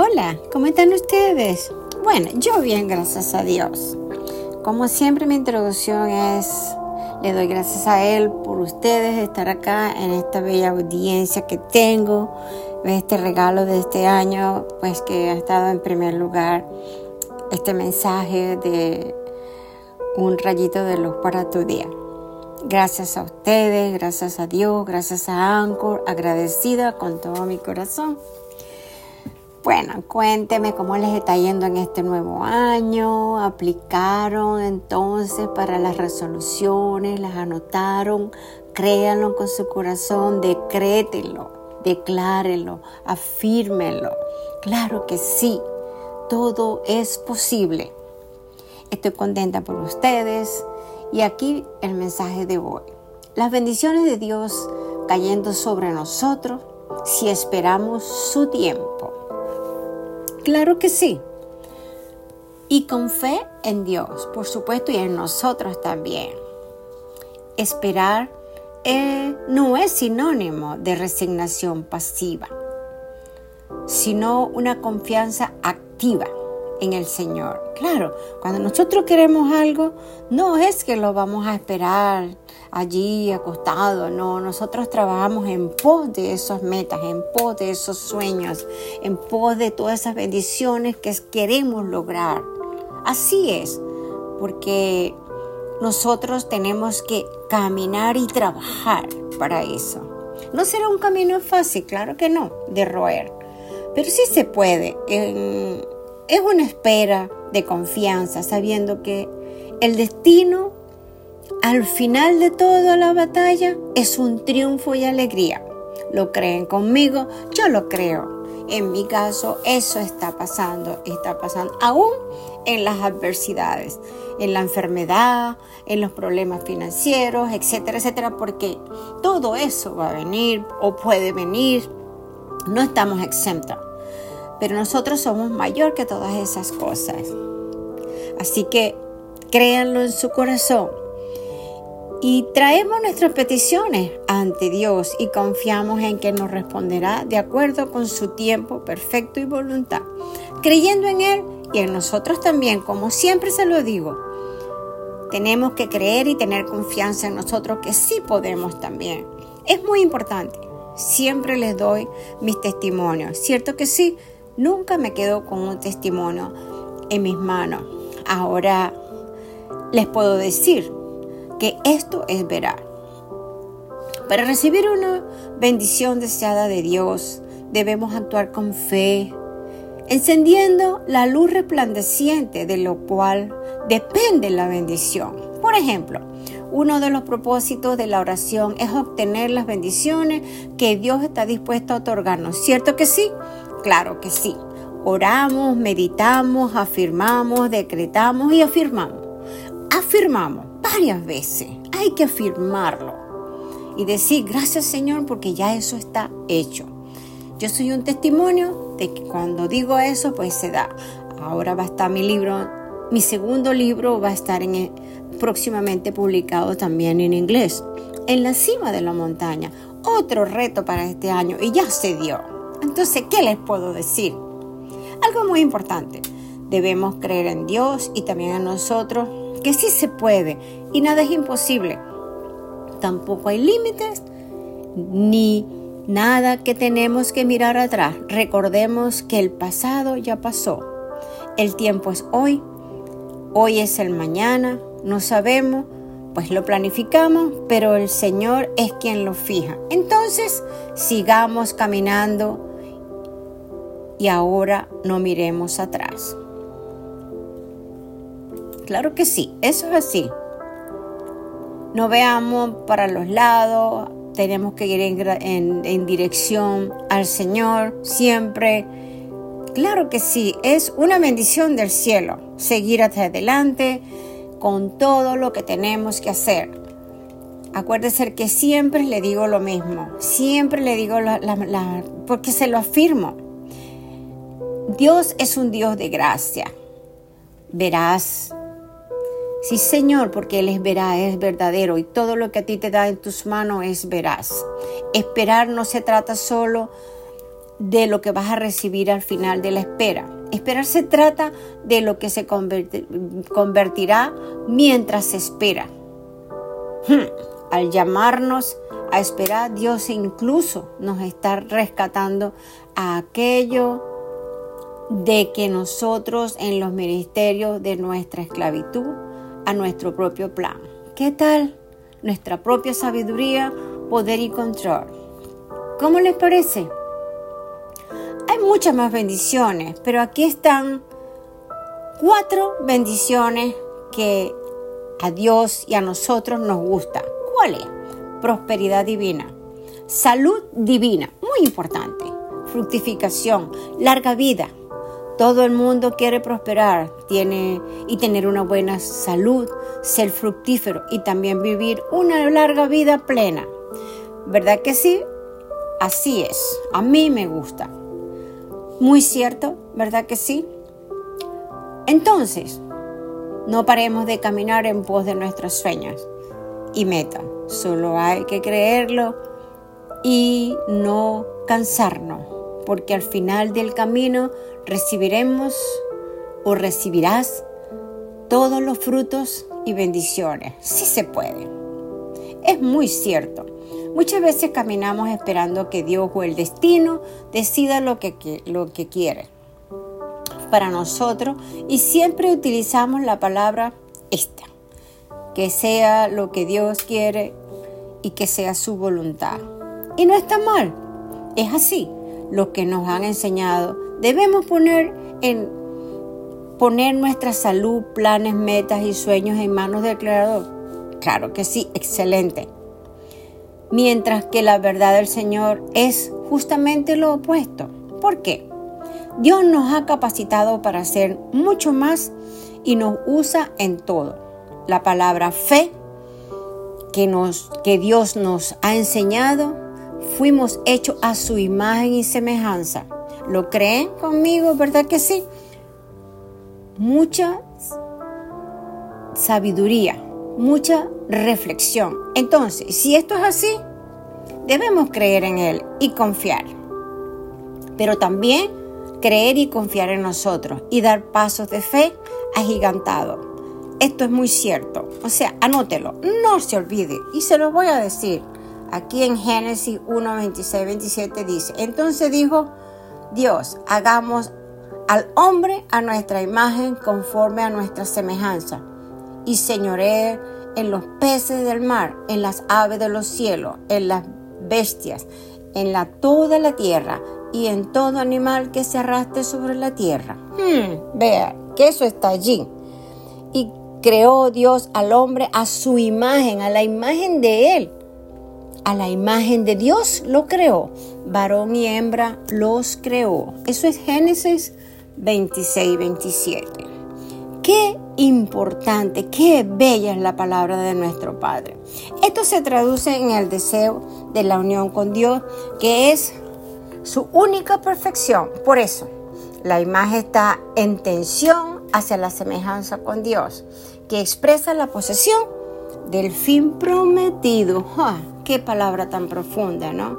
Hola, ¿cómo están ustedes? Bueno, yo bien, gracias a Dios. Como siempre mi introducción es, le doy gracias a Él por ustedes estar acá en esta bella audiencia que tengo, este regalo de este año, pues que ha estado en primer lugar este mensaje de un rayito de luz para tu día. Gracias a ustedes, gracias a Dios, gracias a Anchor, agradecida con todo mi corazón. Bueno, cuénteme cómo les está yendo en este nuevo año. ¿Aplicaron entonces para las resoluciones? ¿Las anotaron? Créanlo con su corazón, decrétenlo, declárenlo, afírmenlo. Claro que sí, todo es posible. Estoy contenta por ustedes y aquí el mensaje de hoy. Las bendiciones de Dios cayendo sobre nosotros si esperamos su tiempo. Claro que sí. Y con fe en Dios, por supuesto, y en nosotros también. Esperar eh, no es sinónimo de resignación pasiva, sino una confianza activa en el Señor. Claro, cuando nosotros queremos algo, no es que lo vamos a esperar allí acostado, no, nosotros trabajamos en pos de esas metas, en pos de esos sueños, en pos de todas esas bendiciones que queremos lograr. Así es, porque nosotros tenemos que caminar y trabajar para eso. No será un camino fácil, claro que no, de roer, pero sí se puede. Es una espera de confianza, sabiendo que el destino al final de toda la batalla es un triunfo y alegría. ¿Lo creen conmigo? Yo lo creo. En mi caso, eso está pasando, está pasando aún en las adversidades, en la enfermedad, en los problemas financieros, etcétera, etcétera, porque todo eso va a venir o puede venir. No estamos exentos, pero nosotros somos mayor que todas esas cosas. Así que créanlo en su corazón y traemos nuestras peticiones ante Dios y confiamos en que nos responderá de acuerdo con su tiempo perfecto y voluntad, creyendo en Él y en nosotros también, como siempre se lo digo. Tenemos que creer y tener confianza en nosotros que sí podemos también. Es muy importante. Siempre les doy mis testimonios. Cierto que sí, nunca me quedo con un testimonio en mis manos. Ahora les puedo decir, que esto es verar. Para recibir una bendición deseada de Dios, debemos actuar con fe, encendiendo la luz resplandeciente de lo cual depende la bendición. Por ejemplo, uno de los propósitos de la oración es obtener las bendiciones que Dios está dispuesto a otorgarnos. ¿Cierto que sí? Claro que sí. Oramos, meditamos, afirmamos, decretamos y afirmamos. Afirmamos varias veces. Hay que afirmarlo y decir gracias Señor porque ya eso está hecho. Yo soy un testimonio de que cuando digo eso pues se da. Ahora va a estar mi libro, mi segundo libro va a estar en próximamente publicado también en inglés. En la cima de la montaña. Otro reto para este año y ya se dio. Entonces, ¿qué les puedo decir? Algo muy importante. Debemos creer en Dios y también en nosotros que sí se puede y nada es imposible. Tampoco hay límites ni nada que tenemos que mirar atrás. Recordemos que el pasado ya pasó. El tiempo es hoy, hoy es el mañana, no sabemos, pues lo planificamos, pero el Señor es quien lo fija. Entonces, sigamos caminando y ahora no miremos atrás. Claro que sí, eso es así. No veamos para los lados, tenemos que ir en, en, dirección al Señor siempre. Claro que sí, es una bendición del cielo seguir hacia adelante con todo lo que tenemos que hacer. Acuérdese que siempre le digo lo mismo, siempre le digo porque se lo afirmo. Dios es un Dios de gracia. Verás, Sí, Señor, porque Él es veraz, es verdadero y todo lo que a ti te da en tus manos es veraz. Esperar no se trata solo de lo que vas a recibir al final de la espera. Esperar se trata de lo que se convertirá mientras se espera. Hmm, al llamarnos a esperar, Dios incluso nos está rescatando a aquello de que nosotros en los ministerios de nuestra esclavitud a nuestro propio plan. ¿Qué tal? Nuestra propia sabiduría, poder y control. ¿Cómo les parece? Hay muchas más bendiciones, pero aquí están cuatro bendiciones que a Dios y a nosotros nos gusta. ¿Cuál es? Prosperidad divina, salud divina, muy importante, fructificación, larga vida, todo el mundo quiere prosperar tiene, y tener una buena salud, ser fructífero y también vivir una larga vida plena. ¿Verdad que sí? Así es. A mí me gusta. Muy cierto, ¿verdad que sí? Entonces, no paremos de caminar en pos de nuestros sueños y metas. Solo hay que creerlo y no cansarnos porque al final del camino recibiremos o recibirás todos los frutos y bendiciones. Sí se puede. Es muy cierto. Muchas veces caminamos esperando que Dios o el destino decida lo que, lo que quiere para nosotros y siempre utilizamos la palabra esta, que sea lo que Dios quiere y que sea su voluntad. Y no está mal, es así lo que nos han enseñado. Debemos poner en poner nuestra salud, planes, metas y sueños en manos del Creador. Claro que sí, excelente. Mientras que la verdad del Señor es justamente lo opuesto. ¿Por qué? Dios nos ha capacitado para hacer mucho más y nos usa en todo. La palabra fe que, nos, que Dios nos ha enseñado fuimos hechos a su imagen y semejanza. ¿Lo creen conmigo? ¿Verdad que sí? Mucha sabiduría, mucha reflexión. Entonces, si esto es así, debemos creer en Él y confiar. Pero también creer y confiar en nosotros y dar pasos de fe agigantados. Esto es muy cierto. O sea, anótelo, no se olvide. Y se lo voy a decir. Aquí en Génesis 1, 26, 27 dice, entonces dijo Dios, hagamos al hombre a nuestra imagen conforme a nuestra semejanza y señoree en los peces del mar, en las aves de los cielos, en las bestias, en la, toda la tierra y en todo animal que se arrastre sobre la tierra. Hmm, vea que eso está allí. Y creó Dios al hombre a su imagen, a la imagen de él a la imagen de Dios lo creó, varón y hembra los creó. Eso es Génesis 26, 27. Qué importante, qué bella es la palabra de nuestro Padre. Esto se traduce en el deseo de la unión con Dios, que es su única perfección. Por eso, la imagen está en tensión hacia la semejanza con Dios, que expresa la posesión del fin prometido. Qué palabra tan profunda, ¿no?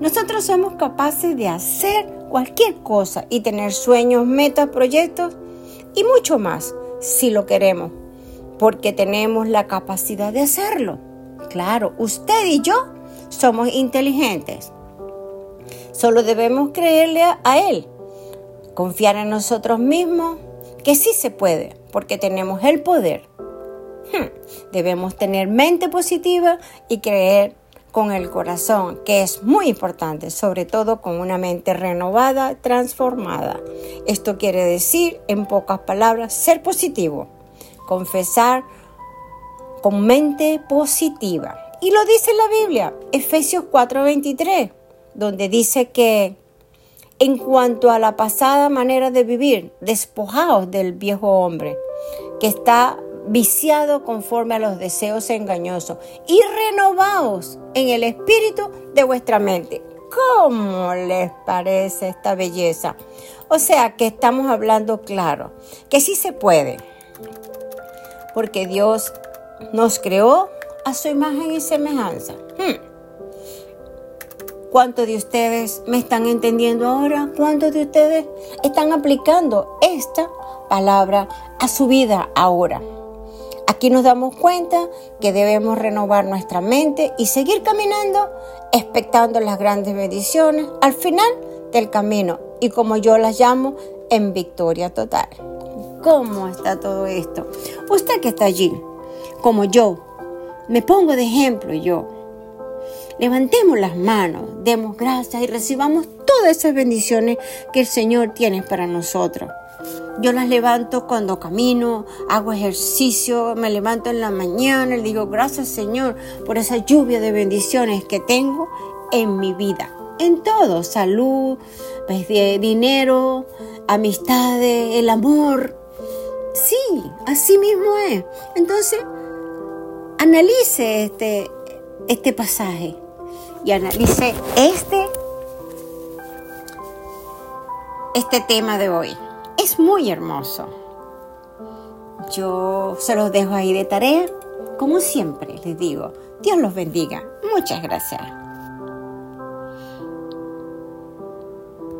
Nosotros somos capaces de hacer cualquier cosa y tener sueños, metas, proyectos y mucho más si lo queremos, porque tenemos la capacidad de hacerlo. Claro, usted y yo somos inteligentes. Solo debemos creerle a Él, confiar en nosotros mismos, que sí se puede, porque tenemos el poder. Hmm, debemos tener mente positiva y creer con el corazón, que es muy importante, sobre todo con una mente renovada, transformada. Esto quiere decir, en pocas palabras, ser positivo, confesar con mente positiva. Y lo dice la Biblia, Efesios 4:23, donde dice que en cuanto a la pasada manera de vivir, despojaos del viejo hombre, que está viciado conforme a los deseos engañosos y renovaos en el espíritu de vuestra mente. ¿Cómo les parece esta belleza? O sea que estamos hablando claro, que sí se puede, porque Dios nos creó a su imagen y semejanza. Hmm. ¿Cuántos de ustedes me están entendiendo ahora? ¿Cuántos de ustedes están aplicando esta palabra a su vida ahora? Aquí nos damos cuenta que debemos renovar nuestra mente y seguir caminando, expectando las grandes bendiciones al final del camino y como yo las llamo, en victoria total. ¿Cómo está todo esto? Usted que está allí, como yo, me pongo de ejemplo yo. Levantemos las manos, demos gracias y recibamos todas esas bendiciones que el Señor tiene para nosotros. Yo las levanto cuando camino, hago ejercicio, me levanto en la mañana y digo gracias Señor por esa lluvia de bendiciones que tengo en mi vida. En todo, salud, pues, dinero, amistades, el amor. Sí, así mismo es. Entonces, analice este, este pasaje y analice este, este tema de hoy es muy hermoso. Yo se los dejo ahí de tarea. Como siempre les digo, Dios los bendiga. Muchas gracias.